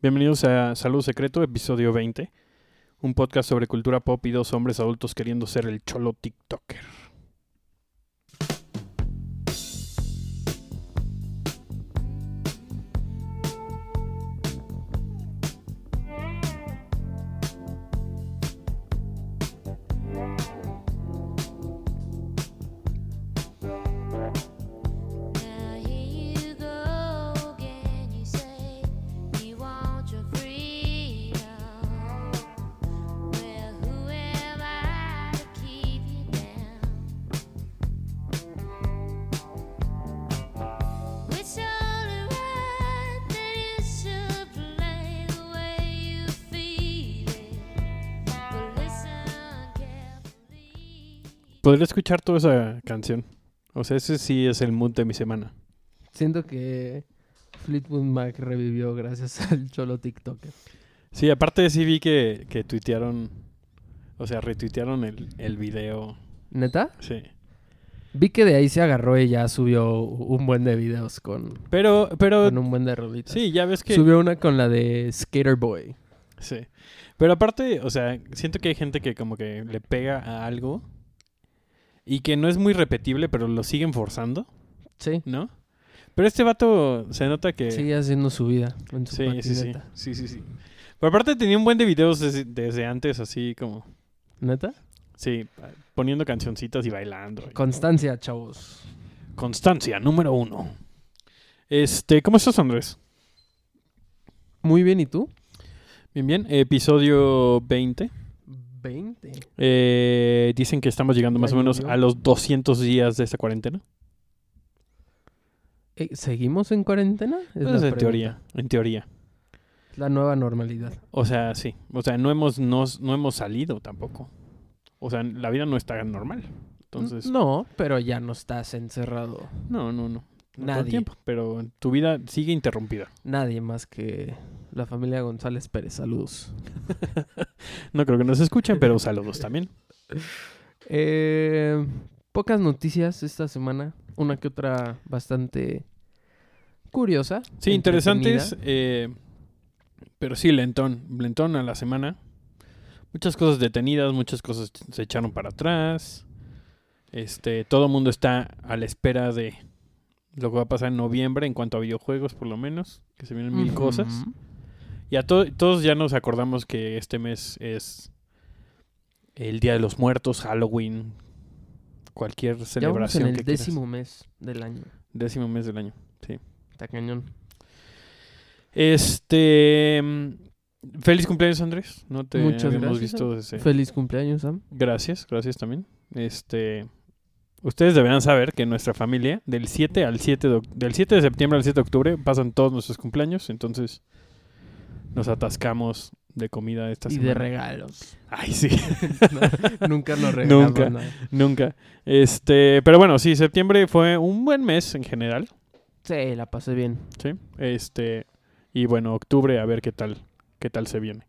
Bienvenidos a Salud Secreto, episodio 20. Un podcast sobre cultura pop y dos hombres adultos queriendo ser el cholo TikToker. Podría escuchar toda esa canción. O sea, ese sí es el mood de mi semana. Siento que Fleetwood Mac revivió gracias al cholo TikToker. Sí, aparte sí vi que, que tuitearon, o sea, retuitearon el, el video. ¿Neta? Sí. Vi que de ahí se agarró y ya subió un buen de videos con, Pero, pero, con un buen de rolitas. sí, ya ves que... Subió una con la de Skater Boy. Sí. Pero aparte, o sea, siento que hay gente que como que le pega a algo y que no es muy repetible, pero lo siguen forzando, Sí. ¿no? Pero este vato se nota que... Sigue haciendo su vida en su sí, sí, sí, sí, sí, sí. Pero aparte tenía un buen de videos desde, desde antes, así como... ¿Neta? Sí, poniendo cancioncitas y bailando. Constancia, chavos. Constancia, número uno. Este, ¿cómo estás, Andrés? Muy bien, ¿y tú? Bien, bien. Episodio 20. 20. Eh, dicen que estamos llegando más o menos a los 200 días de esta cuarentena. Eh, ¿Seguimos en cuarentena? Es Pues en teoría, en teoría. La nueva normalidad. O sea, sí. O sea, no hemos, no, no hemos salido tampoco. O sea, la vida no está normal. Entonces, No, pero ya no estás encerrado. no, no, no. No todo Nadie. tiempo, pero tu vida sigue interrumpida. Nadie más que la familia González Pérez. Saludos. No creo que nos escuchen, pero saludos también. Eh, pocas noticias esta semana. Una que otra bastante curiosa. Sí, interesantes, eh, pero sí, lentón. Lentón a la semana. Muchas cosas detenidas, muchas cosas se echaron para atrás. Este, todo el mundo está a la espera de lo que va a pasar en noviembre en cuanto a videojuegos, por lo menos, que se vienen mil cosas. Y a to- todos ya nos acordamos que este mes es el Día de los Muertos, Halloween, cualquier Ya celebración en el que quieras. décimo mes del año. décimo mes del año. Está cañón. Este. mm, Feliz cumpleaños, Andrés. No te Muchas habíamos gracias, visto desde. Feliz cumpleaños, Sam. Gracias, gracias también. Este. Ustedes deberán saber que en nuestra familia, del 7 al 7 de, del 7 de septiembre al 7 de octubre, pasan todos nuestros cumpleaños. Entonces, nos atascamos de comida esta y semana. de regalos. Ay, sí, No, nunca nos regalamos Nunca. nada. nunca. Este, pero bueno, sí, septiembre fue un buen mes en general. Sí, la pasé bien. Sí. Este, y bueno, octubre a ver qué tal, qué tal se viene.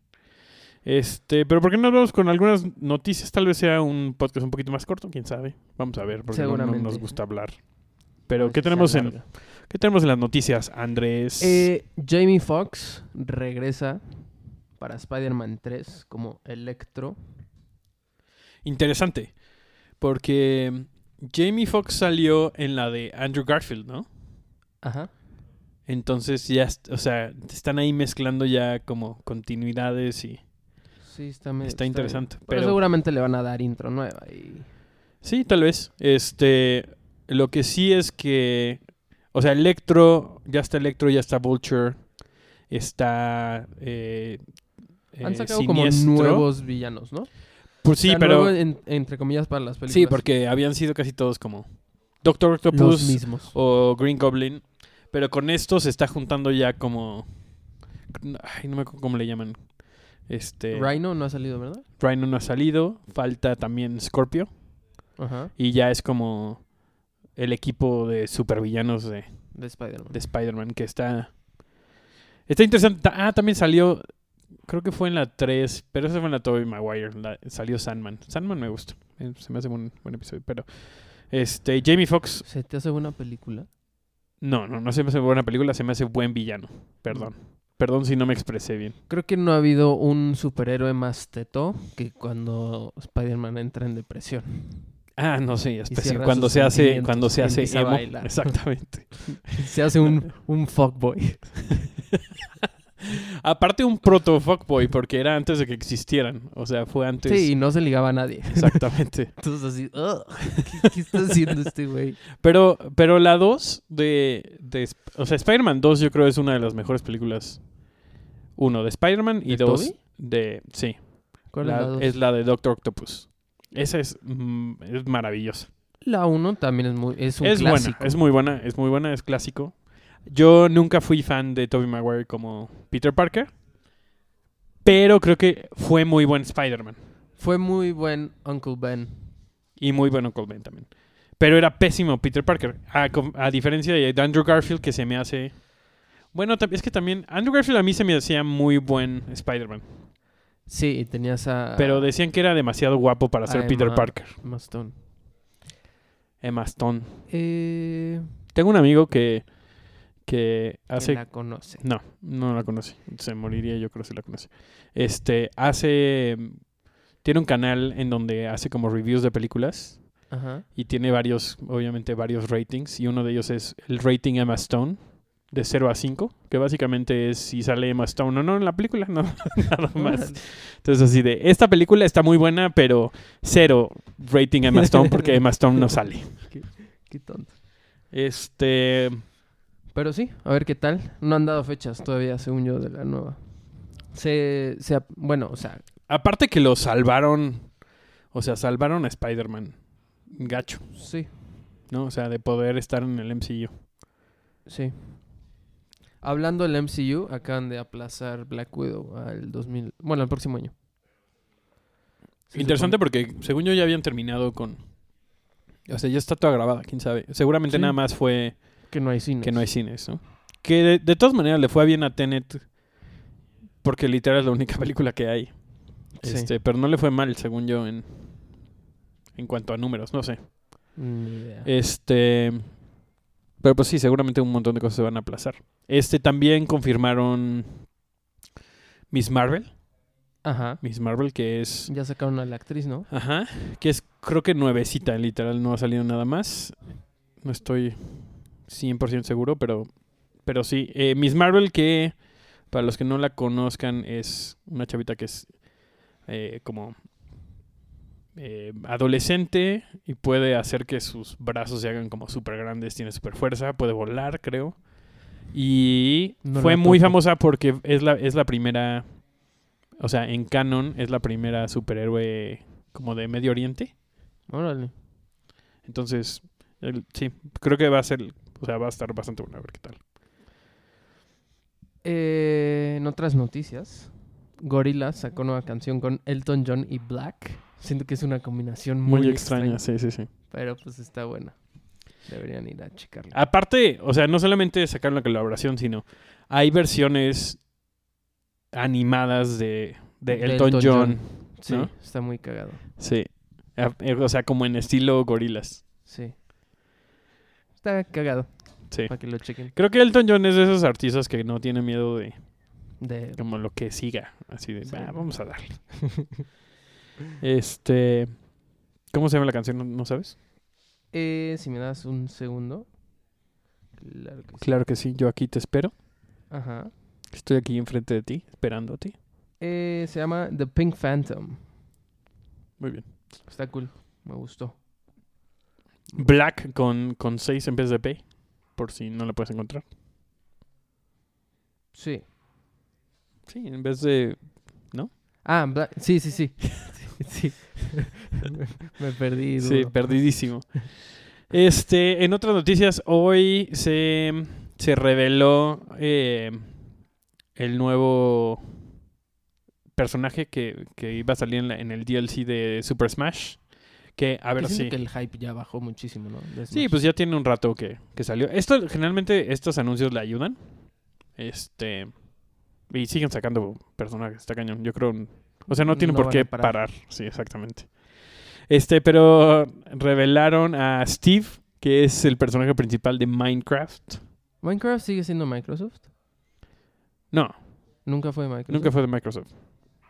Este, pero ¿por qué no vamos con algunas noticias? Tal vez sea un podcast un poquito más corto, quién sabe. Vamos a ver, porque no- no, nos gusta hablar. Pero ¿qué tenemos en qué tenemos en las noticias, Andrés? Eh, Jamie Foxx regresa para Spider-Man 3 como Electro. Interesante, porque Jamie Foxx salió en la de Andrew Garfield, ¿no? Ajá. Entonces ya, o sea, están ahí mezclando ya como continuidades y Sí, está, medio está interesante. Pero, Pero seguramente le van a dar intro nueva y... Sí, tal vez. Este, lo que sí es que, o sea, Electro, ya está Electro, ya está Vulture, está eh, Han eh, sacado como nuevos villanos, ¿no? Pues sí, O sea, pero nuevo en- entre comillas para las películas. sí, porque habían sido casi todos como Doctor Octopus mismos. o Green Goblin, pero con esto se está juntando ya como, ay, no me acuerdo cómo le llaman. Este, Rhino no ha salido, ¿verdad? Rhino no ha salido, falta también Scorpio. Ajá. Y ya es como el equipo de supervillanos de, De Spider-Man. de Spider-Man que está... Está interesante. Ah, también salió... Creo que fue en la 3, pero esa fue en la Tobey Maguire. la- salió Sandman. Sandman me gusta. eh, Se me hace un buen episodio. Pero este Jamie Foxx... ¿Se te hace buena película? No, no, no se me hace buena película. Se me hace buen villano. Perdón. Perdón si no me expresé bien. Creo que no ha habido un superhéroe más teto que cuando Spider-Man entra en depresión. Ah, no sé, cierra cuando se hace, cuando se hace emo. Exactamente. Se hace un, un fuckboy. Aparte un proto fuckboy, porque era antes de que existieran. O sea, fue antes. Sí, y no se ligaba a nadie. Exactamente. Entonces así, "Ugh, ¿qué, qué está haciendo este güey? Pero, pero la 2 de, O sea, Spider-Man 2 yo creo es una de las mejores películas. Uno, de Spider-Man y ¿De dos de... Sí, ¿Cuál la- es la dos? es la de Doctor Octopus. Esa es, mm, es maravillosa. La uno también es muy es un Es clásico. buena, es muy buena, es muy buena, es clásico. Yo nunca fui fan de Tobey Maguire como Peter Parker. Pero creo que fue muy buen Spider-Man. Fue muy buen Uncle Ben. Y muy bueno Colben también. Pero era pésimo Peter Parker. A, a diferencia de Andrew Garfield, que se me hace. Bueno, es que también. Andrew Garfield a mí se me hacía muy buen Spider-Man. Sí, tenías a Pero decían que era demasiado guapo para ser Peter Emma- Parker. Emma Stone. Emma Stone. Eh, Tengo un amigo que. Que hace. la conoce. No, no la conoce. Se moriría, yo creo, si la conoce. Este. Hace. Tiene un canal en donde hace como reviews de películas. Ajá. y tiene varios, obviamente varios ratings y uno de ellos es el rating Emma Stone de 0 a 5, que básicamente es si sale Emma Stone o no en la película, no, nada más. Entonces así de, esta película está muy buena, pero cero rating Emma Stone porque Emma Stone no sale. Qué tonto. Este, Pero sí, a ver qué tal. No han dado fechas todavía, según yo, de la nueva. Se, se bueno, o sea, aparte que lo salvaron, o sea, salvaron a Spider-Man, gacho, sí, ¿no? O sea, de poder estar en el MCU. sí. Hablando del MCU, acaban de aplazar Black Widow al 2000, bueno, al próximo año. Se Interesante supone- porque según yo ya habían terminado con... O sea, ya está toda grabada, quién sabe. Seguramente Sí. nada más fue que no hay cine. que no hay cines, ¿no? Que de, de todas maneras le fue bien a Tenet porque literal es la única película que hay. Sí. Este, pero no le fue mal, según yo, en, en cuanto a números, no sé. Ni idea. Este, pero pues sí, seguramente un montón de cosas se van a aplazar. Este también confirmaron Miss Marvel, Ajá. Miss Marvel que es Ya sacaron a la actriz, ¿no? Ajá, que es creo que nuevecita, literal, no ha salido nada más. No estoy 100% seguro, pero, pero sí. Eh, Miss Marvel, que para los que no la conozcan, es una chavita que es eh, como eh, adolescente y puede hacer que sus brazos se hagan como súper grandes, tiene súper fuerza, puede volar, creo. Y No fue muy famosa porque es la, es la primera, o sea, en canon es la primera superhéroe como de Medio Oriente. Órale. Entonces, el- sí, creo que va a ser, o sea, va a estar bastante bueno, a ver qué tal. Eh, en otras noticias, Gorillaz sacó nueva canción con Elton John y Black. Siento que es una combinación muy, Muy, extraña, extraña, sí, sí, sí. pero pues está buena. Deberían ir a checarla. Aparte, o sea, no solamente sacaron la colaboración, sino hay versiones animadas de, de Elton, Elton John. sí, ¿no? está muy cagado. Sí. Eh, O sea, como en estilo gorilas. Sí. Está cagado. Sí. Para que lo chequen. Creo que Elton John es de esos artistas que no tiene miedo de De... como lo que siga. Así de, Sí. "Va, vamos a darle. este. ¿Cómo se llama la canción? ¿No, no sabes? Eh, si me das un segundo. Claro que sí. Claro que sí, yo aquí te espero. Ajá. Estoy aquí enfrente de ti, esperando a ti. Eh, se llama The Pink Phantom. Muy bien. Está cool. Me gustó. Black con, con 6 en vez de P, por si no la puedes encontrar. Sí. Sí, en vez de... Ah, Black. Sí, sí, sí. sí. me, perdí. Sí, perdidísimo. Este, en otras noticias, hoy se, se reveló eh, el nuevo personaje que, que iba a salir en, la- en el DLC de Super Smash. Que, a ver si... que el hype ya bajó muchísimo, ¿no? Sí, pues ya tiene un rato que, que salió. Esto, generalmente, estos anuncios le ayudan. Este. Y siguen sacando personajes, está cañón. Yo creo. O sea, no tienen No por qué parar. Sí, exactamente. Este, pero revelaron a Steve, que es el personaje principal de Minecraft. ¿Minecraft sigue siendo Microsoft? No, Nunca fue de Microsoft. Nunca fue de Microsoft.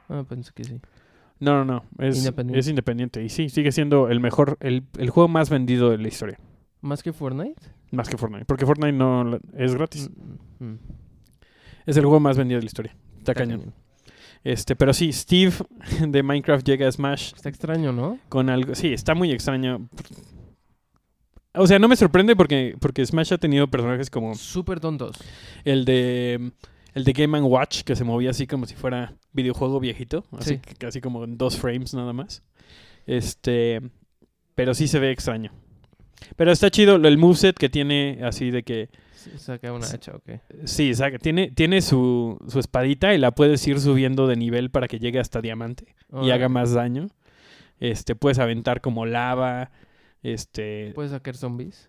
Ah, pensé que sí. No, no, no. Es Independiente. es independiente. Y sí, sigue siendo el mejor, el, el juego más vendido de la historia. ¿Más que Fortnite? Más que Fortnite. Porque Fortnite no es gratis. Mm, mm. Es el juego más vendido de la historia. Está Está cañón. cañón. Este, pero sí, Steve de Minecraft llega a Smash Está extraño, ¿no? con algo. Sí, está muy extraño. O sea, no me sorprende porque, porque Smash ha tenido personajes como Súper tontos. el de el de Game Watch que se movía así como si fuera videojuego viejito, así Sí. que casi como en dos frames nada más. Este, pero sí se ve extraño. Pero está chido el moveset que tiene así de que Sí, Saca una hacha, ok. sí, saca- tiene tiene su, su espadita y la puedes ir subiendo de nivel para que llegue hasta diamante y haga más daño. Este, puedes aventar como lava, este, ¿Puedes sacar zombies?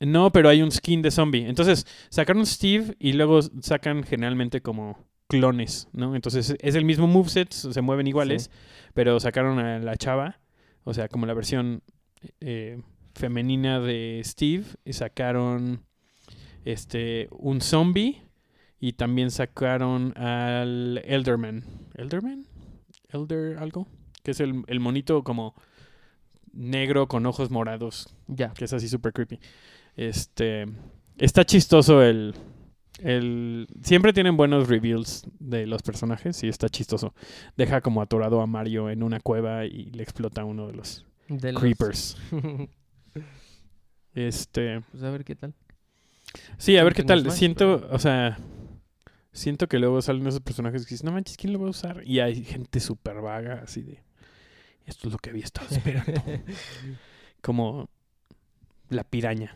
No, pero hay un skin de zombie. Entonces, sacaron Steve y luego sacan generalmente como clones, ¿no? Entonces, es el mismo moveset, se mueven iguales, pero sacaron a la chava, o sea, como la versión eh, femenina de Steve, y sacaron este un zombie y también sacaron al Elderman. ¿Elderman? ¿Elder algo? Que es el, el monito como negro con ojos morados Ya. que es así súper creepy. Este, está chistoso el, el... Siempre tienen buenos reveals de los personajes y está chistoso. Deja como atorado a Mario en una cueva y le explota uno de los De los- creepers. Este, pues a ver qué tal. sí, a ver qué tal. Smash, siento, pero- o sea, siento que luego salen esos personajes que dices, no manches, ¿quién lo va a usar? Y hay gente súper vaga, así de, esto es lo que había estado esperando. como la piraña.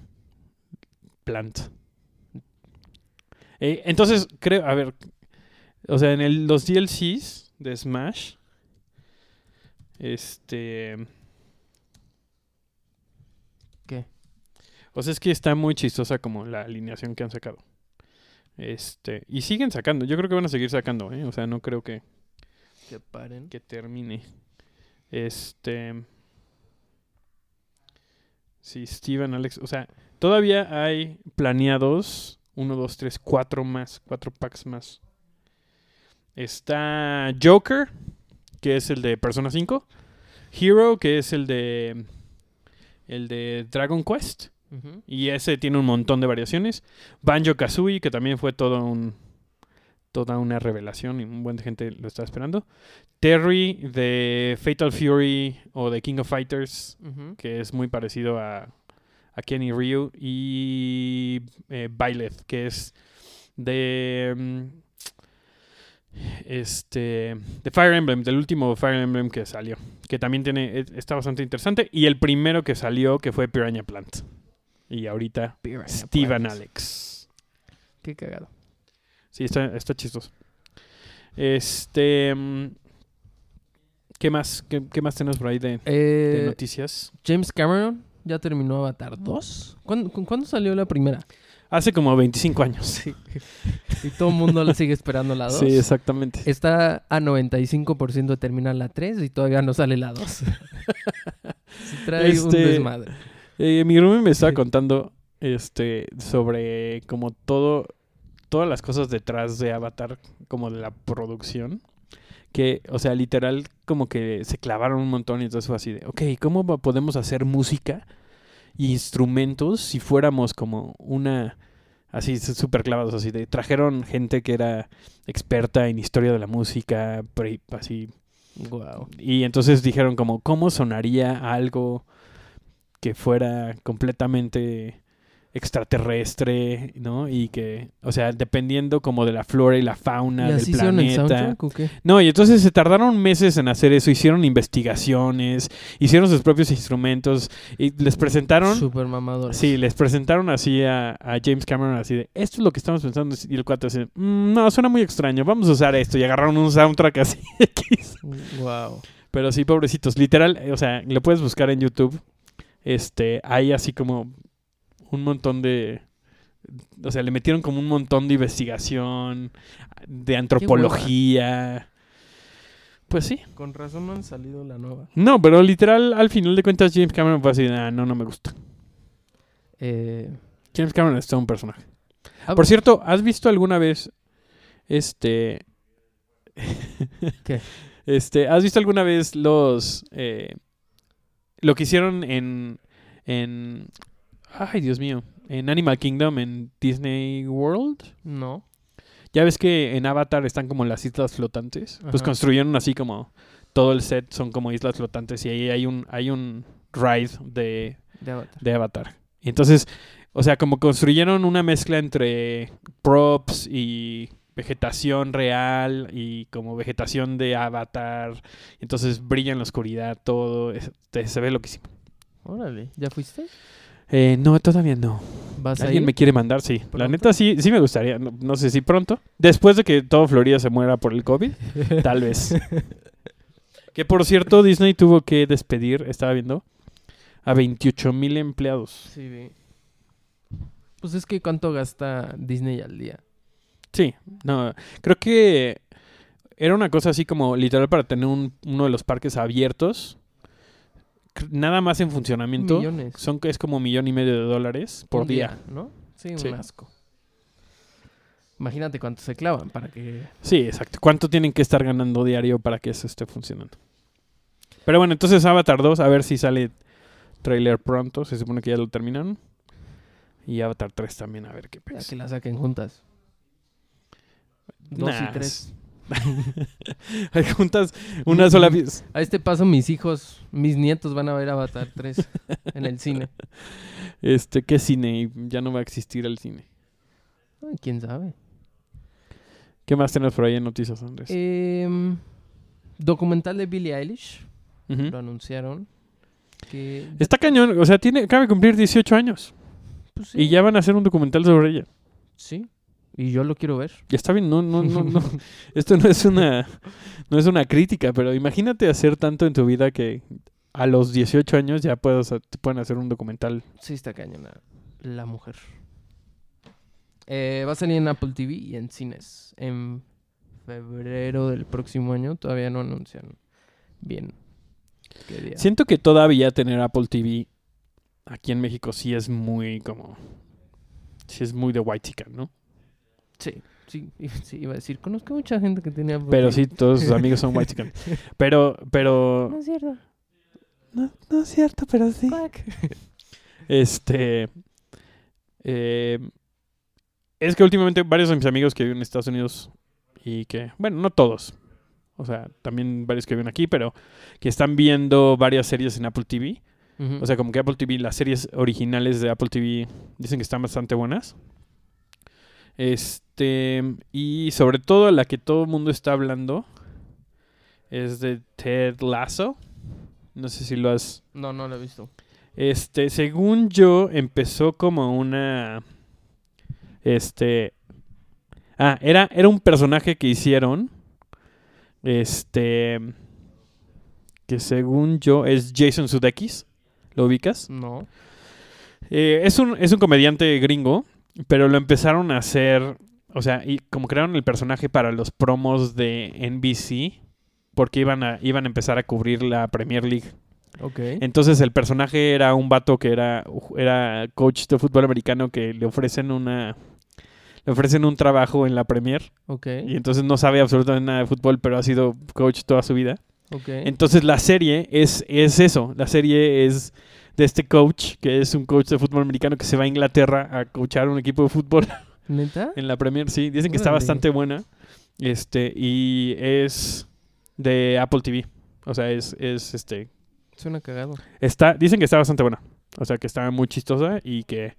Plant. Eh, entonces, creo, a ver, o sea, en el- los DLCs de Smash, este... ¿Qué? O sea, es que está muy chistosa como la alineación que han sacado. Este, y siguen sacando, yo creo que van a seguir sacando, ¿eh? O sea, no creo que, Que paren. que termine. Este. Sí, Steven, Alex. O sea, todavía hay planeados. Uno, dos, tres, cuatro más. Cuatro packs más. Está Joker, que es el de Persona 5. Hero, que es el de. El de Dragon Quest. Y ese tiene un montón de variaciones. Banjo Kazooie, que también fue todo un, toda una revelación y un buen de gente lo está esperando. Terry de Fatal Fury o de King of Fighters, que es muy parecido a, a Kenny Ryu. Y eh, Byleth, que es de. mm, Este. De Fire Emblem, del último Fire Emblem que salió. Que también tiene. e- Está bastante interesante. Y el primero que salió, que fue Piranha Plant. Y ahorita Piranha Steven Plant. Alex. Qué cagado. Sí, está, está chistoso. Este. mm, ¿Qué más? ¿Qué, qué más tenemos por ahí de, de Eh, noticias? James Cameron ya terminó Avatar 2. ¿Cuándo, cu- cuándo salió la primera? Hace como 25 años. Y todo el mundo la sigue esperando la 2. Sí, exactamente. Está a 95% de terminar la 3 y todavía no sale la 2. Sí trae un Este, desmadre. Eh, mi roomie me estaba contando este, sobre como todo, todas las cosas detrás de Avatar, como de la producción. Que, o sea, literal, como que se clavaron un montón y entonces fue así de, ok, ¿cómo podemos hacer música y instrumentos si fuéramos como una, así súper clavados, así de, trajeron gente que era experta en historia de la música, así Wow. y entonces dijeron como, ¿cómo sonaría algo que fuera completamente extraterrestre, ¿no? Y que, o sea, dependiendo como de la flora y la fauna ¿Y del así planeta. soundtrack o qué? No, y entonces se tardaron meses en hacer eso, hicieron investigaciones, hicieron sus propios instrumentos y les presentaron... Super mamadores. Sí, les presentaron así a, a James Cameron así de, esto es lo que estamos pensando y el cuate así, "Mm, no, suena muy extraño, vamos a usar esto y agarraron un soundtrack así X. Wow. Pero sí, pobrecitos. Literal, eh, o sea, lo puedes buscar en YouTube. Este, hay así como un montón de. O sea, le metieron como un montón de investigación, de antropología. Pues sí. Con razón no han salido la nueva. No, pero literal, al final de cuentas, James Cameron fue así, ah, no, no me gusta. Eh, James Cameron es todo un personaje. ah, Por cierto, ¿has visto alguna vez este ¿Qué? Este, ¿has visto alguna vez los eh, lo que hicieron en en ay, Dios mío, en Animal Kingdom en Disney World? No. Ya ves que en Avatar están como las islas flotantes. Pues construyeron así como todo el set son como islas flotantes y ahí hay un hay un ride de De Avatar. de Avatar. Y entonces, o sea, como construyeron una mezcla entre props y vegetación real y como vegetación de Avatar. Entonces brilla en la oscuridad todo. es- te- se ve loquísimo. Órale. ¿Ya fuiste? Eh, no, todavía no. ¿Vas ¿Alguien ahí? me quiere mandar? Sí. La neta sí, sí me gustaría. No, no sé si pronto. Después de que todo Florida se muera por el COVID. Tal vez. que por cierto, Disney tuvo que despedir, estaba viendo, a 28 mil empleados. Sí, vi. Pues es que cuánto gasta Disney al día. Sí, no, creo que era una cosa así como literal para tener un- uno de los parques abiertos. Nada más en funcionamiento. Millones. Son que es como un millón y medio de dólares por día. ¿no? Sí, Sí. un asco. Imagínate cuánto se clavan para que... Sí, exacto. ¿Cuánto tienen que estar ganando diario para que eso esté funcionando? Pero bueno, entonces Avatar 2, a ver si sale trailer pronto. Se supone que ya lo terminaron. Y Avatar 3 también, a ver qué ya pasa. que la saquen juntas. Dos Nah, y tres. Hay juntas una sola vez. A este paso mis hijos, mis nietos van a ver Avatar 3 en el cine. Este, ¿qué cine? Ya no va a existir el cine. Ay, ¿Quién sabe? ¿Qué más tenemos por ahí en noticias, Andrés? Em, documental de Billie Eilish. Lo anunciaron. Que, Está cañón, o sea, tiene, acaba de cumplir 18 años. pues, sí, Y ya van a hacer un documental sobre ella. Sí. Y yo lo quiero ver. Ya está bien, no, no, no, no. Esto no es una, no es una crítica, pero imagínate hacer tanto en tu vida que a los 18 años ya puedas, te pueden hacer un documental. Sí, está cañona. La mujer. Eh, va a salir en Apple TV y en cines. En febrero del próximo año. Todavía no anuncian bien qué día. Siento que todavía tener Apple TV aquí en México sí es muy como, sí es muy de white chicken, ¿no? Sí, sí, i- sí, iba a decir. Conozco mucha gente que tiene Apple Pero sí, todos sus amigos son white chicken. Pero, pero, No es cierto. no, no es cierto, pero sí. Este. eh, es que últimamente varios de mis amigos que viven en Estados Unidos y que, bueno, no todos. O sea, también varios que viven aquí, pero que están viendo varias series en Apple TV. O sea, como que Apple TV, las series originales de Apple TV dicen que están bastante buenas. Este, y sobre todo la que todo el mundo está hablando es de Ted Lasso. No sé si lo has No, no lo he visto. este, según yo, empezó como una. Este. Ah, era, era un personaje que hicieron. Este. Que según yo es Jason Sudeikis. ¿Lo ubicas? No. Eh, es, un, es un comediante gringo, pero lo empezaron a hacer. O sea, y como crearon el personaje para los promos de NBC. Porque iban a, iban a empezar a cubrir la Premier League. Ok. Entonces el personaje era un vato que era, era coach de fútbol americano que le ofrecen una le ofrecen un trabajo en la Premier Ok. y entonces no sabe absolutamente nada de fútbol, pero ha sido coach toda su vida. Ok. Entonces la serie es, es eso, la serie es de este coach, que es un coach de fútbol americano que se va a Inglaterra a coachar un equipo de fútbol ¿Neta? en la Premier, sí, dicen que está bastante buena. Este, y es de Apple TV. O sea, es, es este Suena cagado. Está, dicen que está bastante buena. O sea, que está muy chistosa y que,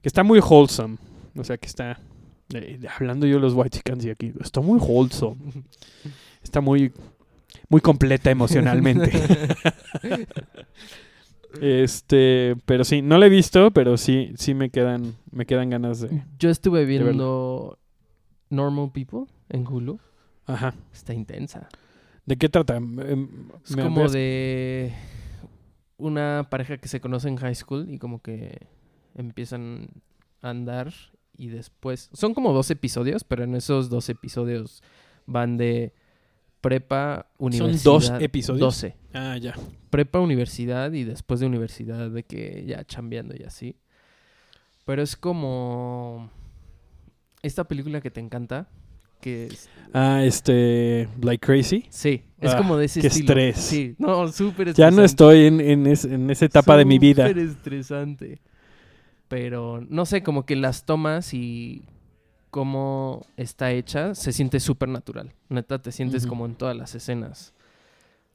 que está muy wholesome. O sea, que está... eh, hablando yo de los White Chickens y aquí, está muy wholesome. Está muy, muy completa emocionalmente. este, pero sí, no la he visto, pero sí, sí me quedan, me quedan ganas de... Yo estuve viendo Normal People en Hulu. Ajá. Está intensa. ¿De qué trata? Em, Es ¿me como ves? de una pareja que se conoce en high school y como que empiezan a andar y después... Son como dos episodios, pero en esos dos episodios van de prepa, universidad... dos episodios? 12. Ah, ya. Prepa, universidad y después de universidad de que ya chambeando y así. Pero es como... Esta película que te encanta, que es- Ah, este. Like Crazy. sí, es Ah, como de ese qué estilo. estrés. Sí, no, súper Ya estresante. no estoy en, en, es- en esa etapa de mi vida. Súper estresante. Pero no sé, como que las tomas y cómo está hecha se siente súper natural. Neta, te sientes como en todas las escenas.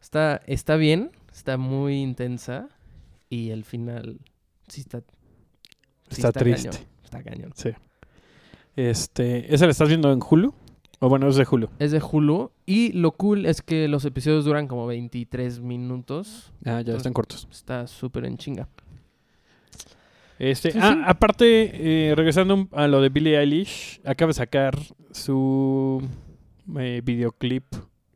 Está, está bien, está muy intensa y el final sí está, sí Está triste. cañón, está cañón. Este, ¿Esa la estás viendo en Hulu? O bueno, es de Hulu. Es de Hulu y lo cool es que los episodios duran como 23 minutos. Ah, ya están cortos. Está súper en chinga. Este, Sí, ah, sí. aparte, eh, regresando a lo de Billie Eilish, acaba de sacar su eh, videoclip.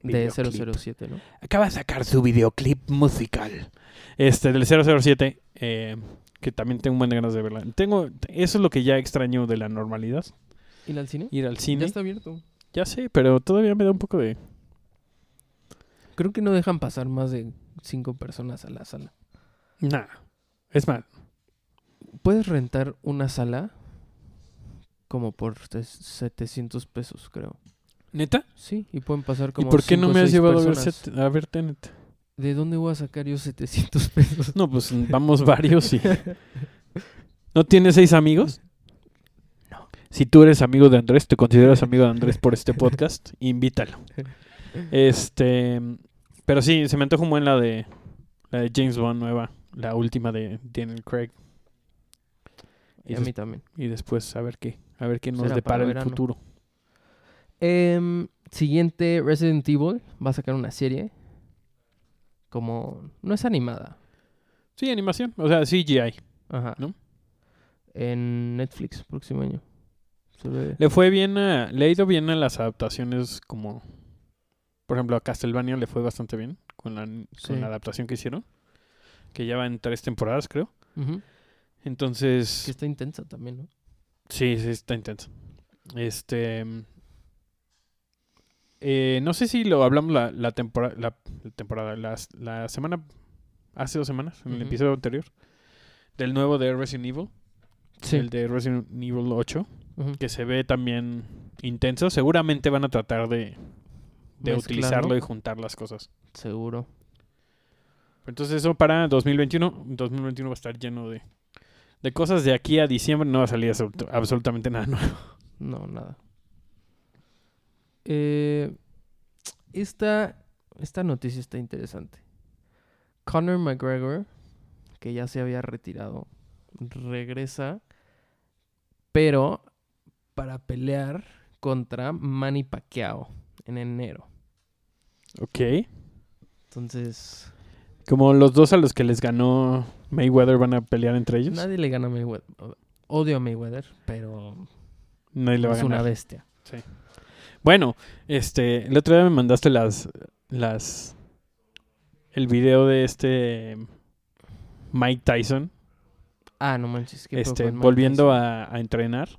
De Videoclip. 007, ¿no? Acaba de sacar su videoclip musical. Este, del 007, eh, que también tengo un buen de ganas de verla. Tengo, eso es lo que ya extraño de la normalidad. ¿Ir al cine? Ir al cine. Ya Ya, está abierto. sé, pero todavía me da un poco de... Creo que no dejan pasar más de cinco personas a la sala. Nah. Es más, Puedes rentar una sala como por ses- 700 pesos, creo. ¿Neta? Sí, y pueden pasar ¿Y como por qué no cinco me has llevado personas. a ver Tenet? ¿De dónde voy a sacar yo 700 pesos? No, pues vamos varios y... ¿No tienes seis amigos? No. Si tú eres amigo de Andrés, te consideras amigo de Andrés por este podcast, invítalo. Este, pero sí, se me antoja un buen la de la de James Bond nueva, la última de Daniel Craig Y a mí también. y después a ver qué, a ver qué nos Será depara para el futuro. Em, siguiente, Resident Evil va a sacar una serie. Como... No es animada. Sí, animación, o sea, CGI. Ajá. ¿No? En Netflix, próximo año. Ve... Le fue bien a, le ha ido bien a las adaptaciones como por ejemplo a Castlevania le fue bastante bien con la, con Sí. la adaptación que hicieron, que ya va en tres temporadas, creo. Ujú. Entonces, Que está intensa también, ¿no? Sí, sí, está intenso. Este. Eh, no sé si lo hablamos la, la, tempora- la, la temporada, la, semana. Hace dos semanas, en el episodio anterior. Del nuevo de Resident Evil. Sí. El de Resident Evil 8. Ujú. Que se ve también intenso. Seguramente van a tratar de, de utilizarlo y juntar las cosas. Seguro. Entonces, eso para 2021. 2021 va a estar lleno de, de cosas. De aquí a diciembre no va a salir absolut- absolutamente nada nuevo. No, nada. Eh, esta, esta noticia está interesante. Conor McGregor, que ya se había retirado, regresa, pero para pelear contra Manny Pacquiao en enero. Ok. Entonces, Como los dos a los que les ganó Mayweather van a pelear entre ellos. Nadie, le gana a Mayweather. Odio a Mayweather, pero le va a es una bestia. Bueno, este, el otro día me mandaste las, las, el video de este Mike Tyson, Ah, no manches. ¿qué este, volviendo a, a entrenar.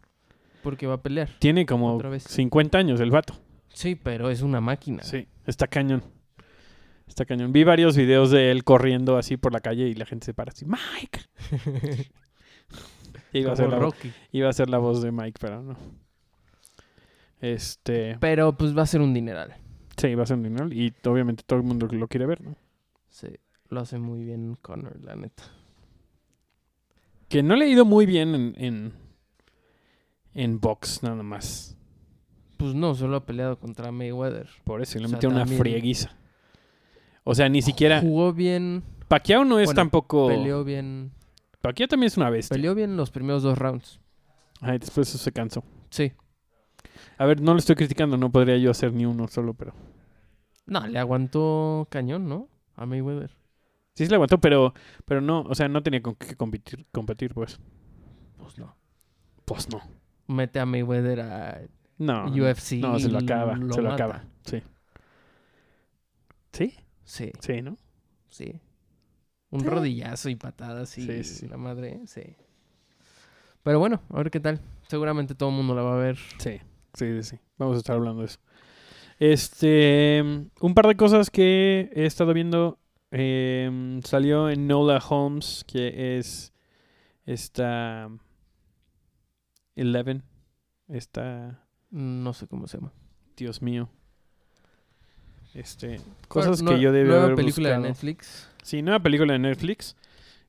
Porque va a pelear. Tiene como Otra vez. 50 años el vato. Sí, pero es una máquina. Sí, está cañón. Está cañón. Vi varios videos de él corriendo así por la calle y la gente se para así, Mike. iba, a ser la, iba a ser la voz de Mike, pero no. Este, Pero pues va a ser un dineral. sí, va a ser un dinero y obviamente todo el mundo lo quiere ver, ¿no? Sí, lo hace muy bien Connor, la neta. Que no le ha ido muy bien en, en, en box, nada más. Pues no, solo ha peleado contra Mayweather. Por eso, y le O sea, metió una frieguiza. O sea, ni siquiera. Jugó bien, Pacquiao no es Bueno, tampoco. peleó bien. Pacquiao también es una bestia. Peleó bien los primeros dos rounds. Ay, después eso se cansó. Sí. A ver, no lo estoy criticando, no podría yo hacer ni uno solo, pero. No, le aguantó cañón, ¿no? A Mayweather. Sí se le aguantó, pero, pero no, o sea, no tenía con qué competir, competir, pues. Pues no. Pues no. Mete a Mayweather a No. UFC. No, se lo acaba, se lo mata. acaba. Sí. ¿Sí? Sí, Sí, ¿no? sí. Un Sí. rodillazo y patadas y Sí, sí. la madre, sí. Pero bueno, a ver qué tal. Seguramente todo el mundo la va a ver. Sí, sí, sí, sí. Vamos a estar hablando de eso. Este, un par de cosas que he estado viendo. eh, salió en Nola Holmes, que es esta Eleven. Esta No sé cómo se llama. Dios mío. Este, cosas que yo debía nueva haber película de. Netflix. Sí, nueva película de Netflix.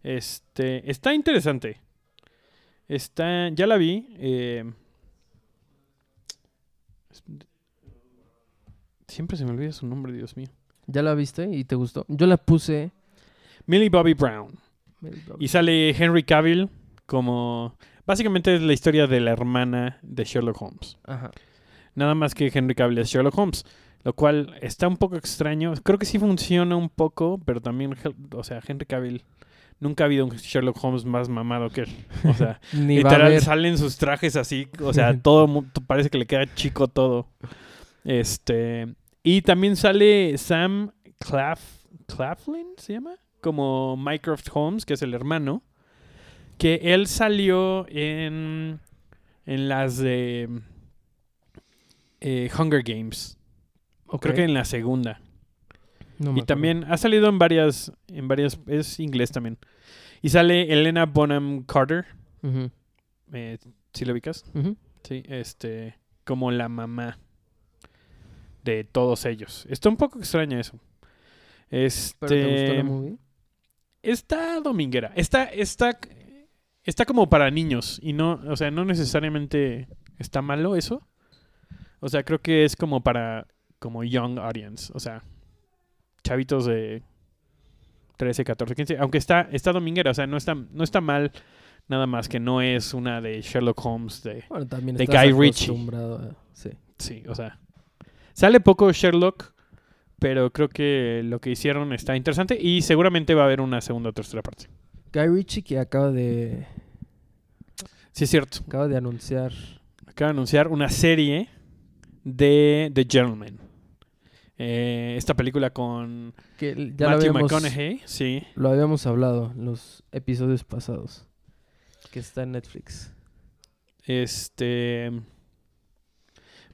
Este, está interesante. Está, ya la vi. eh, siempre se me olvida su nombre, Dios mío. ¿Ya la viste y te gustó? Yo la puse. Millie Bobby Brown. Y sale Henry Cavill como... Básicamente es la historia de la hermana de Sherlock Holmes. Ajá. Nada más que Henry Cavill es Sherlock Holmes. Lo cual está un poco extraño. Creo que sí funciona un poco, pero también, o sea, Henry Cavill... Nunca ha habido un Sherlock Holmes más mamado que él. O sea, Ni literal salen sus trajes así. O sea, todo parece que le queda chico todo. Este... Y también sale Sam Claf, Claflin, ¿se llama? Como Mycroft Holmes, que es el hermano. Que él salió en, en las de eh, Hunger Games. Ok. Creo que en la segunda. No y también ha salido en varias, en varias, es inglés también. Y sale Elena Bonham Carter. Ujú, Eh, ¿Sí lo ubicas? Sí, este, como la mamá de todos ellos. Está un poco extraño eso. Este, ¿Pero te gustó la movie? está dominguera. Está, está, está como para niños y no, o sea, no necesariamente está malo eso. O sea, creo que es como para como young audience, o sea, chavitos de 13, 14, 15, aunque está está dominguera, o sea, no está no está mal nada más que no es una de Sherlock Holmes de Bueno, también de Guy Ritchie. a- Sí. Sí, o sea. Sale poco Sherlock, pero creo que lo que hicieron está interesante y seguramente va a haber una segunda o tercera parte. Guy Ritchie que acaba de Sí, es cierto. acaba de anunciar Acaba de anunciar una serie de The Gentleman. Eh, esta película con que ya Matthew habíamos, McConaughey. Sí. lo habíamos hablado en los episodios pasados. Que está en Netflix. Este.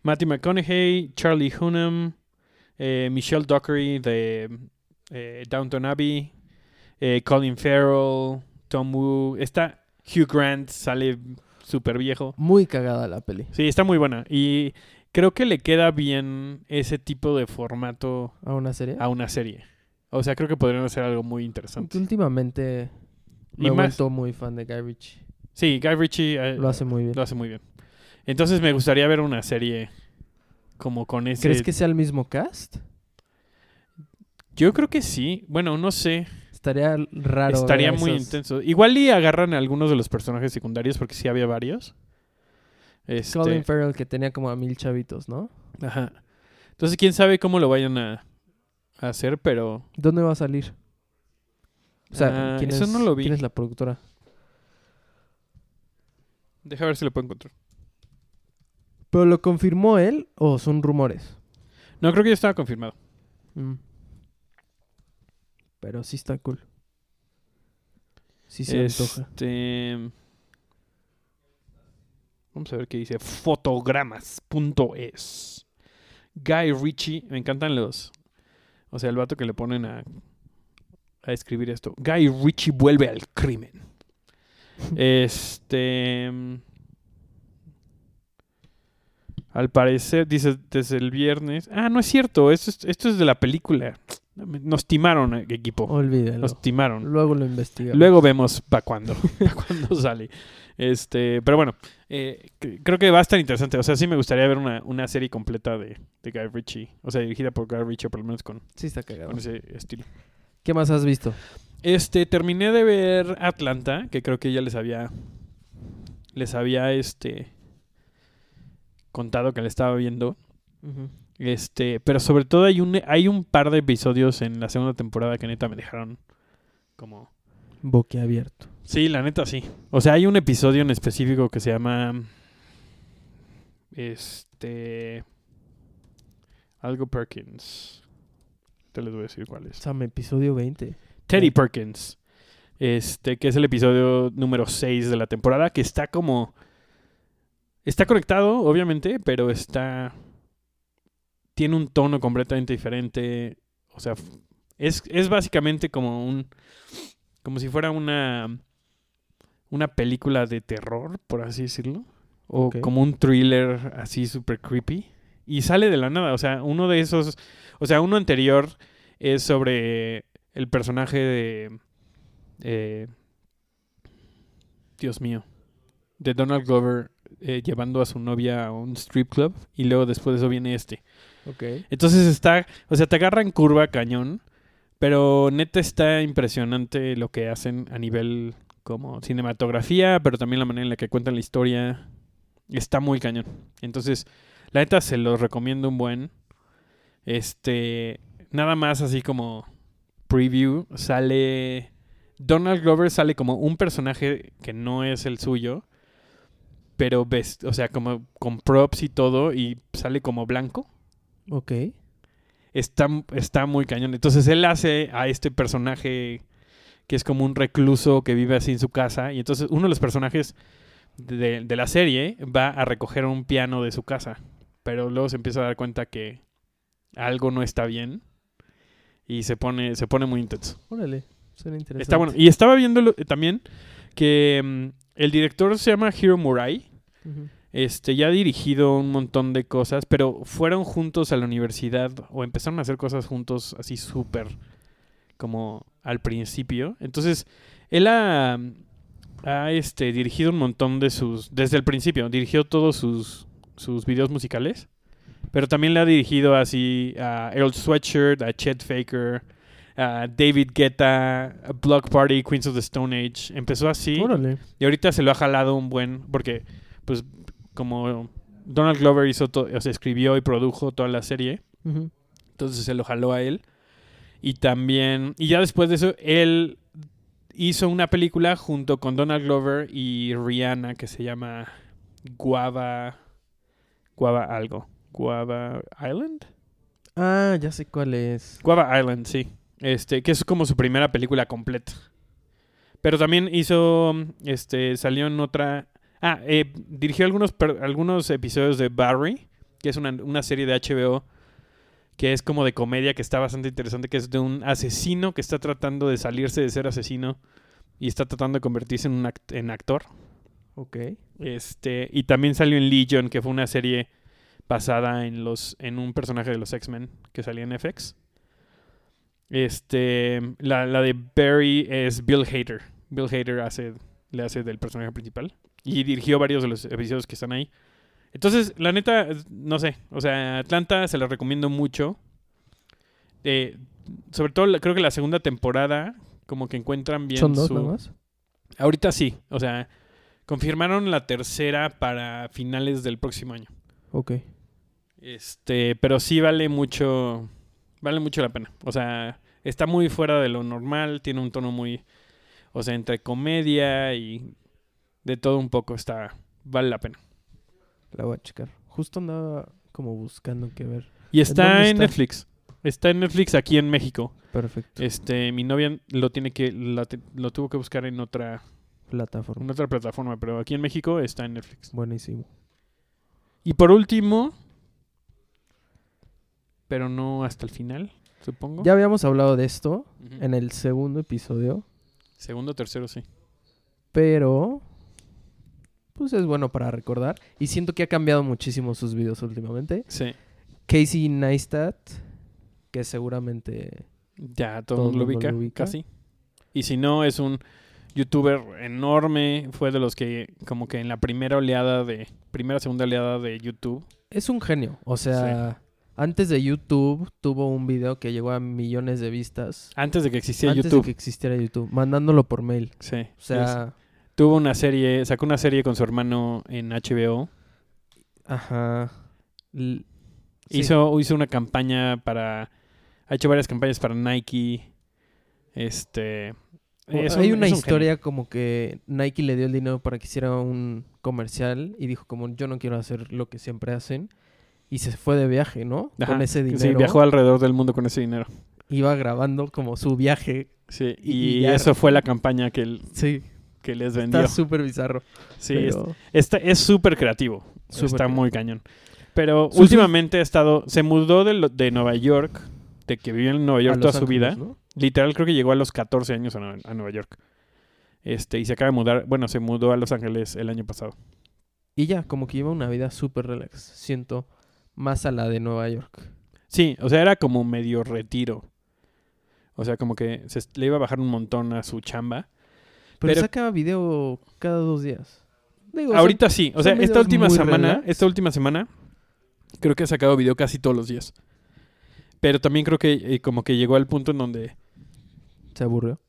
Matthew McConaughey, Charlie Hunnam, eh, Michelle Dockery de eh, Downton Abbey, eh, Colin Farrell, Tom Wu. Está Hugh Grant, sale súper viejo. Muy cagada la peli. Sí, está muy buena. Y creo que le queda bien ese tipo de formato ¿A una serie? a una serie. O sea, creo que podrían hacer algo muy interesante. últimamente me he vuelto muy fan de Guy Ritchie. Sí, Guy Ritchie eh, Lo hace muy bien. lo hace muy bien. Entonces me gustaría ver una serie como con ese... ¿Crees que sea el mismo cast? Yo creo que sí. Bueno, no sé. Estaría raro. Estaría muy esos- intenso. Igual y agarran a algunos de los personajes secundarios porque sí había varios. Este, Colin Farrell que tenía como a mil chavitos, ¿no? ajá. Entonces, quién sabe cómo lo vayan a, a hacer, pero... ¿Dónde va a salir? O sea, Ah, ¿quién, eso es, no lo vi. ¿quién es la productora? Deja ver si lo puedo encontrar. ¿Pero lo confirmó él o son rumores? No, creo que ya estaba confirmado. Mm. Pero sí está cool. Sí se antoja. Vamos a ver qué dice. Fotogramas.es. Guy Ritchie. Me encantan los... O sea, el vato que le ponen a, a escribir esto. Guy Ritchie vuelve al crimen. Este... Al parecer, dice, desde el viernes... Ah, no es cierto. Esto es, esto es de la película. Nos timaron, eh, equipo. Olvídalo. Nos timaron. Luego lo investigamos. Luego vemos para cuándo, pa' cuándo sale. Este, pero bueno, eh, cre- creo que va a estar interesante. O sea, sí me gustaría ver una, una serie completa de, de Guy Ritchie. O sea, dirigida por Guy Ritchie, por lo menos con, Sí está cagado. con ese estilo. ¿Qué más has visto? Este, terminé de ver Atlanta, que creo que ya les había. Les había este. contado que le estaba viendo. Este, pero sobre todo hay un, hay un par de episodios en la segunda temporada que neta me dejaron como. Boquiabierto. Sí, la neta sí. O sea, hay un episodio en específico que se llama. Este. Algo Perkins. Te les voy a decir cuál es. Sam, episodio 20. Teddy. Perkins. Este, que es el episodio número 6 de la temporada, que está como. Está conectado, obviamente, pero está. Tiene un tono completamente diferente. O sea, es, es básicamente como un. Como si fuera una. Una película de terror, por así decirlo. O como un thriller así super creepy. Y sale de la nada. O sea, uno de esos. O sea, uno anterior es sobre el personaje de. eh, Dios mío. De Donald Glover eh, llevando a su novia a un strip club. Y luego después de eso viene este. Ok. Entonces está. O sea, te agarra en curva cañón. Pero neta está impresionante lo que hacen a nivel como cinematografía, pero también la manera en la que cuentan la historia. Está muy cañón. Entonces, la neta se los recomiendo un buen. Este, nada más así como preview, sale Donald Glover sale como un personaje que no es el suyo, pero ves, o sea, como con props y todo y sale como blanco. Ok. Está, está muy cañón. Entonces él hace a este personaje que es como un recluso que vive así en su casa. Y entonces uno de los personajes de, de la serie va a recoger un piano de su casa. Pero luego se empieza a dar cuenta que algo no está bien. Y se pone, se pone muy intenso. Órale. Suena interesante. Está bueno. Y estaba viendo también que mm, el director se llama Hiro Murai. Ujú. Este, ya ha dirigido un montón de cosas, pero fueron juntos a la universidad o empezaron a hacer cosas juntos así súper como al principio. Entonces, él ha, ha, este, dirigido un montón de sus, desde el principio, dirigió todos sus, sus videos musicales, pero también le ha dirigido así a Earl Sweatshirt, a Chet Faker, a David Guetta, a Block Party, Queens of the Stone Age. Empezó así. Órale. Y ahorita se lo ha jalado un buen, porque pues como Donald Glover hizo o sea, escribió y produjo toda la serie, entonces se lo jaló a él. Y también, y ya después de eso, él hizo una película junto con Donald Glover y Rihanna que se llama Guava, Guava algo, Guava Island. Ah, ya sé cuál es. Guava Island, sí. Este, que es como su primera película completa. Pero también hizo, este, salió en otra... Ah, eh, dirigió algunos, per- algunos episodios de Barry, que es una, una serie de HBO que es como de comedia, que está bastante interesante, que es de un asesino que está tratando de salirse de ser asesino y está tratando de convertirse en un act- en actor. Ok. Este, y también salió en Legion, que fue una serie basada en los en un personaje de los X-Men que salía en FX. Este, la, la de Barry es Bill Hader. Bill Hader hace le hace del personaje principal y dirigió varios de los episodios que están ahí. Entonces, la neta, no sé, o sea, Atlanta se la recomiendo mucho. Eh, sobre todo, creo que la segunda temporada, como que encuentran bien ¿Son dos su... nada más? Ahorita sí, o sea, confirmaron la tercera para finales del próximo año. Ok. Este, pero sí vale mucho, vale mucho la pena. O sea, está muy fuera de lo normal, tiene un tono muy, o sea, entre comedia y de todo un poco, está, vale la pena. La voy a checar. Justo andaba como buscando qué ver. Y está en está? Netflix. Está en Netflix aquí en México. Perfecto. Este, mi novia lo tiene que, la lo tuvo que buscar en otra, Plataforma. en otra plataforma, pero aquí en México está en Netflix. Buenísimo. Y por último, pero no hasta el final, supongo. Ya habíamos hablado de esto en el segundo episodio, Segundo, tercero, sí. pero pues es bueno para recordar y siento que ha cambiado muchísimo sus videos últimamente. Sí. Casey Neistat, que seguramente Ya todo, Todo el mundo lo ubica, lo ubica. casi. Y si no, es un youtuber enorme. Fue de los que, como que en la primera oleada de. Primera, segunda oleada de YouTube. es un genio. O sea, antes de YouTube tuvo un video que llegó a millones de vistas. Antes de que antes YouTube. de que existiera YouTube, mandándolo por mail. Sí. O sea, Tuvo una serie, sacó una serie con su hermano en HBO. ajá. L- sí. Hizo, hizo una campaña para. Ha hecho varias campañas para Nike. Este. es un- Hay una es un historia como que Nike le dio el dinero para que hiciera un comercial y dijo como yo no quiero hacer lo que siempre hacen y se fue de viaje, ¿no? Ajá, Con ese dinero. Sí, viajó alrededor del mundo con ese dinero. Iba grabando como su viaje. Sí, Y- y, eso fue la campaña que, él- Sí, que les vendió. está súper bizarro. Sí, es- pero está- es súper creativo. está creativo. muy cañón. Pero últimamente ha estado, se mudó de, lo- de Nueva York, de que vivió en Nueva a York toda Los su vida. Literal creo que llegó a los 14 años a Nueva York. Este, y se acaba de mudar, bueno, se mudó a Los Ángeles el año pasado. Y ya, como que lleva una vida súper relax. Siento. más a la de Nueva York. Sí, o sea, era como medio retiro. O sea, como que se le iba a bajar un montón a su chamba. Pero, Pero- saca video cada dos días. Digo, son- Ahorita sí, o sea, esta última semana, relax. esta última semana, creo que ha sacado video casi todos los días. Pero también creo que eh, como que llegó al punto en donde, se aburrió.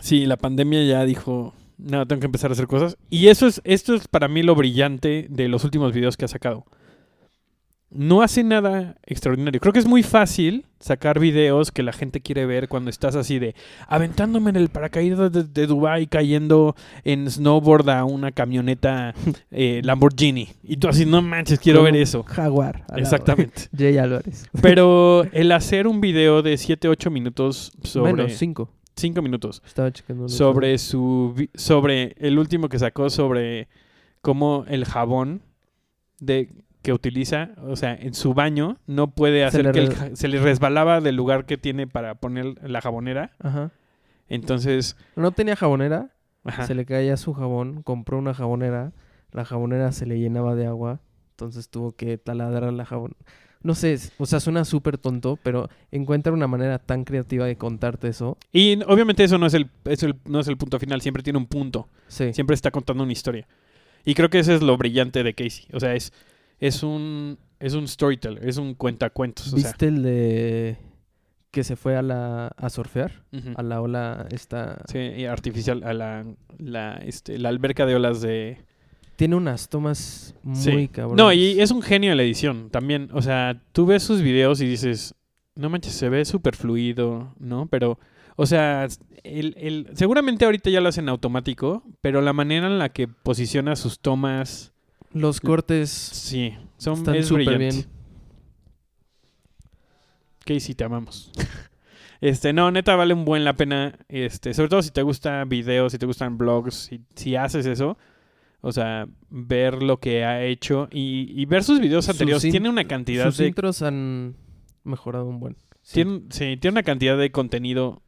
sí, la pandemia ya dijo, no, tengo que empezar a hacer cosas. Y eso es, esto es para mí lo brillante de los últimos videos que ha sacado. No hace nada extraordinario. Creo que es muy fácil sacar videos que la gente quiere ver cuando estás así de aventándome en el paracaídas de, de Dubai cayendo en snowboard a una camioneta eh, Lamborghini. Y tú así, no manches, quiero ver eso. Jaguar. Exactamente. Jay Álvarez. Pero el hacer un video de 7, 8 minutos sobre... Menos, cinco. 5 minutos. Estaba checando. Sobre su... Sobre el último que sacó sobre cómo el jabón de que utiliza, o sea, en su baño, no puede hacer que el se le resbalaba del lugar que tiene para poner la jabonera. Ajá. Entonces, No tenía jabonera. ajá. Se le caía su jabón. Compró una jabonera. La jabonera se le llenaba de agua. Entonces tuvo que taladrar la jabón. No sé, o sea, suena súper tonto, pero encuentra una manera tan creativa de contarte eso. Y obviamente eso no es el, es el- no es el punto final, siempre tiene un punto, Sí. siempre está contando una historia. Y creo que eso es lo brillante de Casey. O sea, es, es un es un storyteller, es un cuentacuentos. O sea, ¿Viste el de que se fue a la a surfear? A la ola esta... Sí, artificial, a la, la, este, la alberca de olas de... Tiene unas tomas muy Sí. cabronas. No, y es un genio en la edición también. O sea, tú ves sus videos y dices, no manches, se ve súper fluido, ¿no? Pero, o sea, el, el, seguramente ahorita ya lo hacen automático, pero la manera en la que posiciona sus tomas, Los cortes sí, son, están es súper bien. Casey, te amamos. Este, no, neta vale un buen la pena, este, sobre todo si te gustan videos, si te gustan blogs, si, si haces eso, o sea, ver lo que ha hecho y, y ver sus videos Sus anteriores. Tiene una cantidad Sus de intros han mejorado un buen. Sí. Tiene, sí, tiene una cantidad de contenido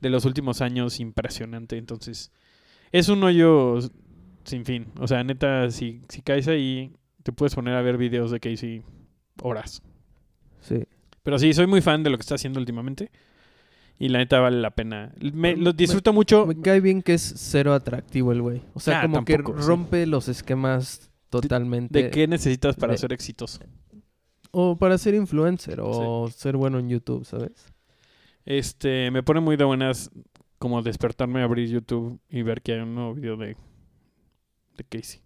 de los últimos años impresionante. Entonces, es un hoyo sin fin. O sea, neta, si, si caes ahí, te puedes poner a ver videos de Casey horas. Sí. Pero sí, soy muy fan de lo que está haciendo últimamente. Y la neta vale la pena. Me, lo disfruto mucho. Me cae bien que es cero atractivo el güey. O sea, como tampoco, que sí. rompe los esquemas totalmente. ¿De qué necesitas para de- ser exitoso? O para ser influencer o ser bueno en YouTube, ¿sabes? Este, me pone muy de buenas como despertarme a abrir YouTube y ver que hay un nuevo video de, de Casey.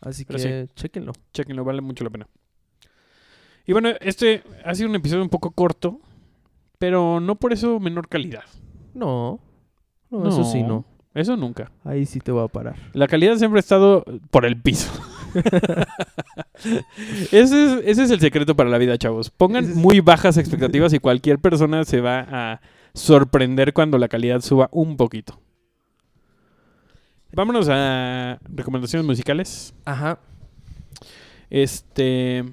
Así Pero que chéquenlo. Chequenlo, vale mucho la pena. Y bueno, este ha sido un episodio un poco corto, pero no por eso menor calidad. No. No, eso sí no. Eso nunca. Ahí sí te voy a parar. La calidad siempre ha estado por el piso. ese, es, ese es el secreto para la vida, chavos. Pongan muy bajas expectativas y cualquier persona se va a sorprender cuando la calidad suba un poquito. Vámonos a recomendaciones musicales. Ajá. Este.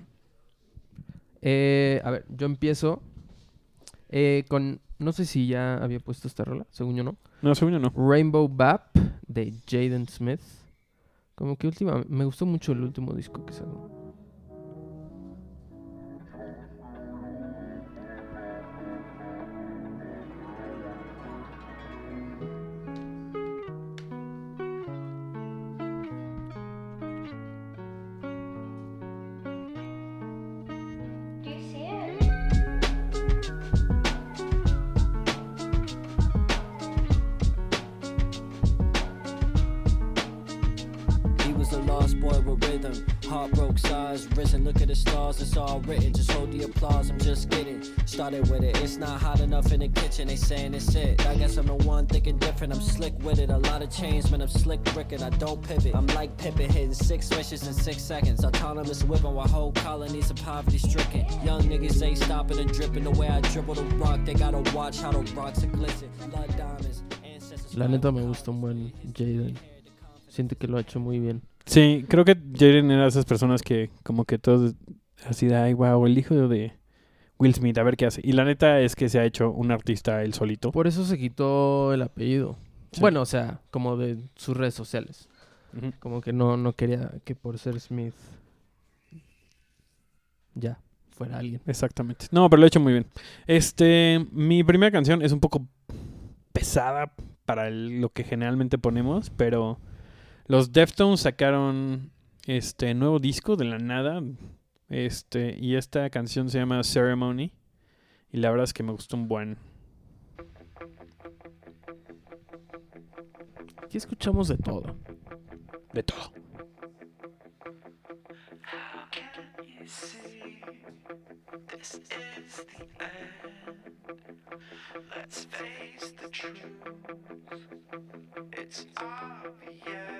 Eh, a ver, yo empiezo eh, con... No sé si ya había puesto esta rola, según yo no. No, según yo no. Rainbow Bap de Jaden Smith. Como que última, me gustó mucho el último disco que sacó. At it's all written. Just hold the applause, I'm just getting started with it. It's not hot enough in the kitchen, they saying it's it. I guess I'm the one thinking different, I'm slick with it. A lot of change, man, I'm slick bricking, I don't pivot. I'm like Pippin, hitting six wishes in six seconds. Autonomous whipping while whole colonies are poverty stricken. Young niggas ain't stopping and dripping the way I dribble the rock. They gotta watch how the rocks are glisten. Blood diamonds, ancestors. La neta me gusta un buen Jaden. Siento que lo ha hecho muy bien. Sí, creo que Jaden era de esas personas que como que todos así de, ay, wow, el hijo de Will Smith, a ver qué hace. Y la neta es que se ha hecho un artista él solito. Por eso se quitó el apellido. Sí. Bueno, o sea, como de sus redes sociales. Como que no, no quería que por ser Smith. ya fuera alguien. Exactamente. No, pero lo he hecho muy bien. Este, mi primera canción es un poco pesada para el- lo que generalmente ponemos, pero los Deftones sacaron este nuevo disco de la nada. Este, y esta canción se llama Ceremony. Y la verdad es que me gustó un buen. Aquí escuchamos de todo. De todo. It's obvious.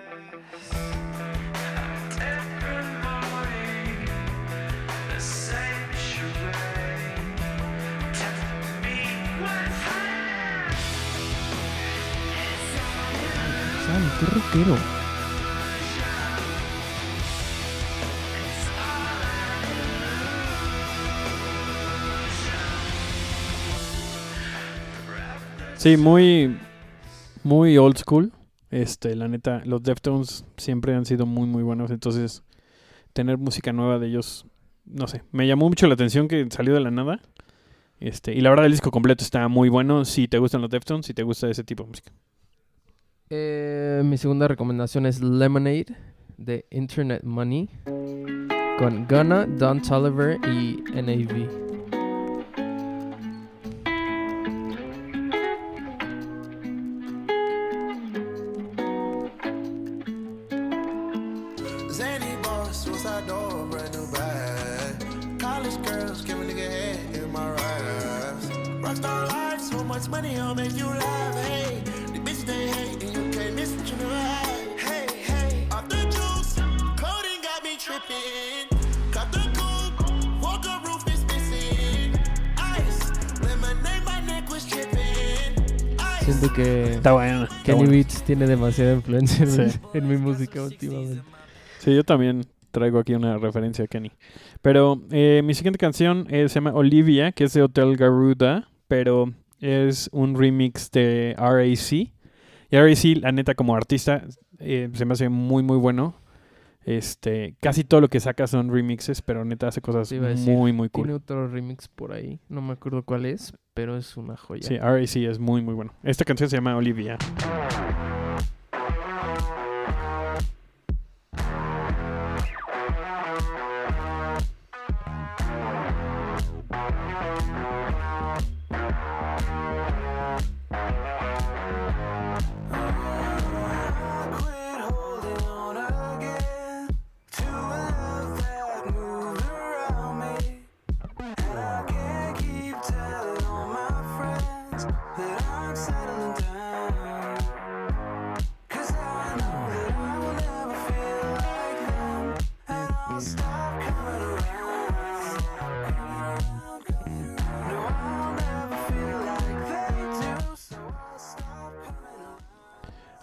Qué rockero. Sí, muy, muy old school. Este, la neta, los Deftones siempre han sido muy, muy buenos. Entonces, tener música nueva de ellos, no sé, me llamó mucho la atención que salió de la nada. Este, y la verdad, el disco completo está muy bueno. Si te gustan los Deftones, si te gusta ese tipo de música. Eh, mi segunda recomendación es Lemonade de Internet Money con Gunna, Don Toliver y NAV. Que Está está Kenny buena. Beats tiene demasiada influencia en, mi- Sí. en mi música últimamente. Sí, yo también traigo aquí una referencia a Kenny. Pero eh, mi siguiente canción eh, se llama Olivia, que es de Hotel Garuda, pero es un remix de RAC. Y RAC, la neta, como artista, eh, se me hace muy, muy bueno. Este, casi todo lo que saca son remixes, pero neta hace cosas decir, muy, muy Tiene cool. otro remix por ahí, no me acuerdo cuál es, pero es una joya. Sí, RAC es muy, muy bueno. Esta canción se llama Olivia.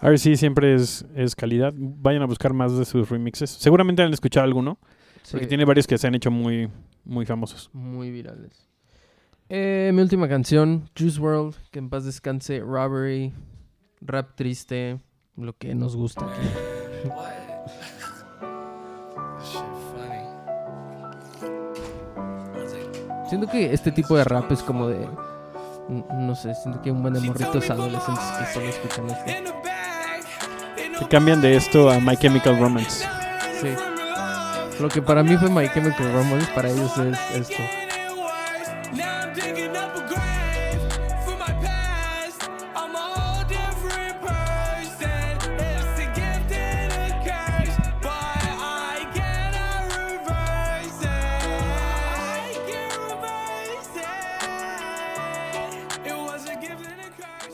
RAC siempre es, es calidad. Vayan a buscar más de sus remixes. Seguramente han escuchado alguno. Sí, Porque tiene varios que se han hecho muy, muy famosos. muy virales. Eh, mi última canción, Juice World, que en paz descanse, Robbery, rap triste, lo que nos gusta aquí. Siento que este tipo de rap es como de. No sé, siento que hay un buen de morritos adolescentes que solo escuchan esto. Que cambian de esto a My Chemical Romance. Sí. Lo que para mí fue My Chemical Romance, para ellos es esto.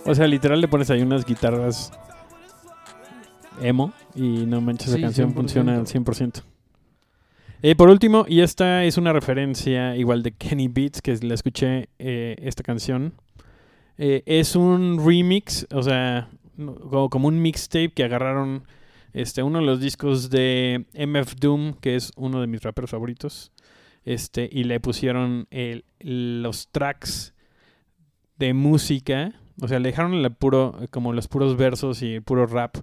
O sea, literal le pones ahí unas guitarras emo y no manches, esa Sí, canción 100%. funciona al 100%. Eh, por último, y esta es una referencia igual de Kenny Beats, que la escuché eh, esta canción. Eh, es un remix, o sea, como, un mixtape que agarraron este, uno de los discos de MF Doom, que es uno de mis raperos favoritos, este, y le pusieron el- los tracks de música, o sea, le dejaron el puro, como los puros versos y el puro rap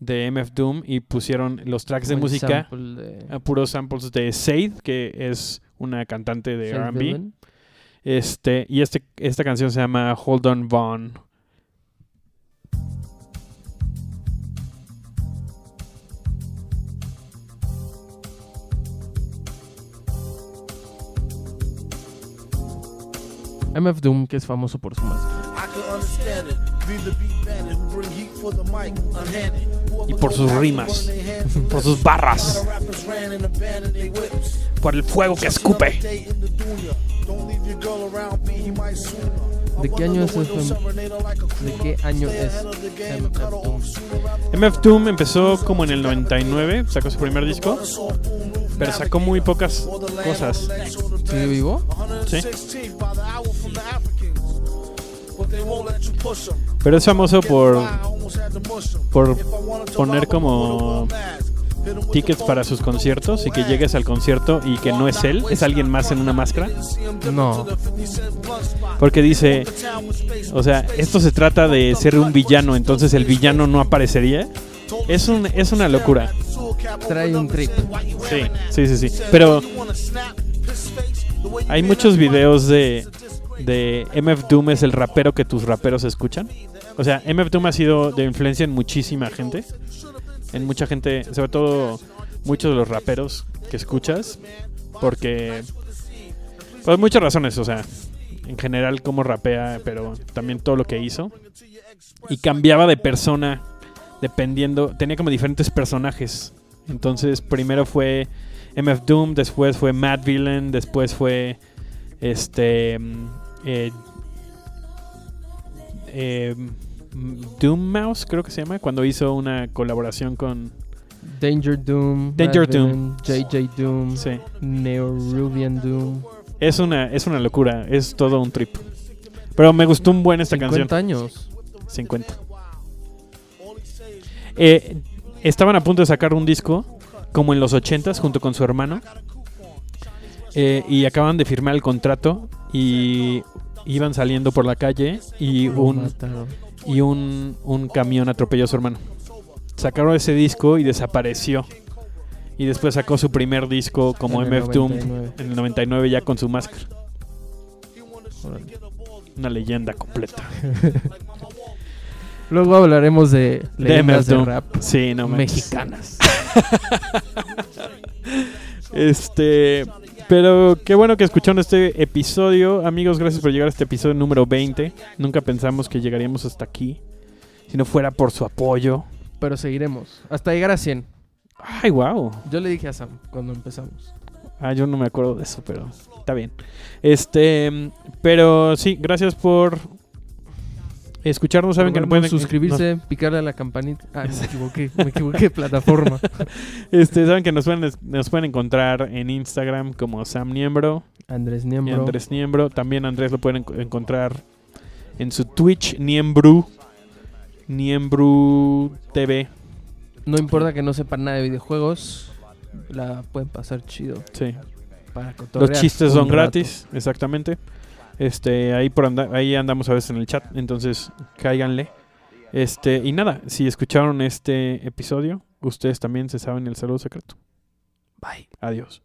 de MF Doom y pusieron los tracks de música de- a puros samples de Said, que es una cantante de R&B. Este, y este, esta canción se llama Hold On Vaughn. MF Doom, que es famoso por su unhanded. Y por sus rimas, por sus barras, por el fuego que escupe. Day in the dunya. Don't leave your girl around, be he might sooner. ¿De qué año es a ¿De qué año es MF Doom? MF Doom empezó como en el 99, sacó su primer disco, pero sacó muy pocas cosas. ¿Sigue vivo? Sí. 116th by the hour from the Africans. But they won't let you push. Pero es famoso por por poner como tickets para sus conciertos y que llegues al concierto y que no es él, es alguien más en una máscara. No. Porque dice, o sea, esto se trata de ser un villano, entonces el villano no aparecería. Es, un, es una locura. Trae un trip. Sí, sí, sí, sí. Pero hay muchos videos de, de MF Doom es el rapero que tus raperos escuchan. O sea, MF Doom ha sido de influencia en muchísima gente. En mucha gente, sobre todo muchos de los raperos que escuchas. Porque... Por muchas razones, o sea, en general cómo rapea, pero también todo lo que hizo. Y cambiaba de persona dependiendo, tenía como diferentes personajes. Entonces, primero fue MF Doom, después fue Mad Villain, después fue este mm, eh, eh, mm, Doom Mouse, creo que se llama, cuando hizo una colaboración con Danger Doom. Danger Doom. JJ Doom. sí. Neorubian Doom. Es una es una locura, es todo un trip. Pero me gustó un buen esta 50 canción. años. 50. Eh, estaban a punto de sacar un disco como en los 80s junto con su hermano. Eh, y acaban de firmar el contrato y iban saliendo por la calle y un, y un, un camión atropelló a su hermano. Sacaron ese disco y desapareció. Y después sacó su primer disco como MF Doom 99. en el 99 ya con su máscara. Una leyenda completa. Luego hablaremos de leyendas de rap Sí, no manches. mexicanas. Este, pero qué bueno que escucharon este episodio. Amigos, gracias por llegar a este episodio número 20. Nunca pensamos que llegaríamos hasta aquí. Si no fuera por su apoyo. Pero seguiremos. Hasta llegar a 100. Ay, wow. Yo le dije a Sam cuando empezamos. Ah, yo no me acuerdo de eso, pero está bien. Este, pero sí, gracias por escucharnos. Saben que no pueden suscribirse, picarle a la campanita. Ah, me equivoqué, me equivoqué de plataforma. Este, saben que nos pueden, nos pueden encontrar en Instagram como Sam Niembro Andrés Niembro. Andrés Niembro. También Andrés lo pueden enco- encontrar en su Twitch, Niembru. Niembru TV. No importa que no sepan nada de videojuegos, la pueden pasar chido Sí. para Los chistes son rato. gratis, exactamente. Este, ahí por anda- ahí andamos a veces en el chat, entonces cáiganle. Este, y nada, si escucharon este episodio, ustedes también se saben el saludo secreto. Bye. Adiós.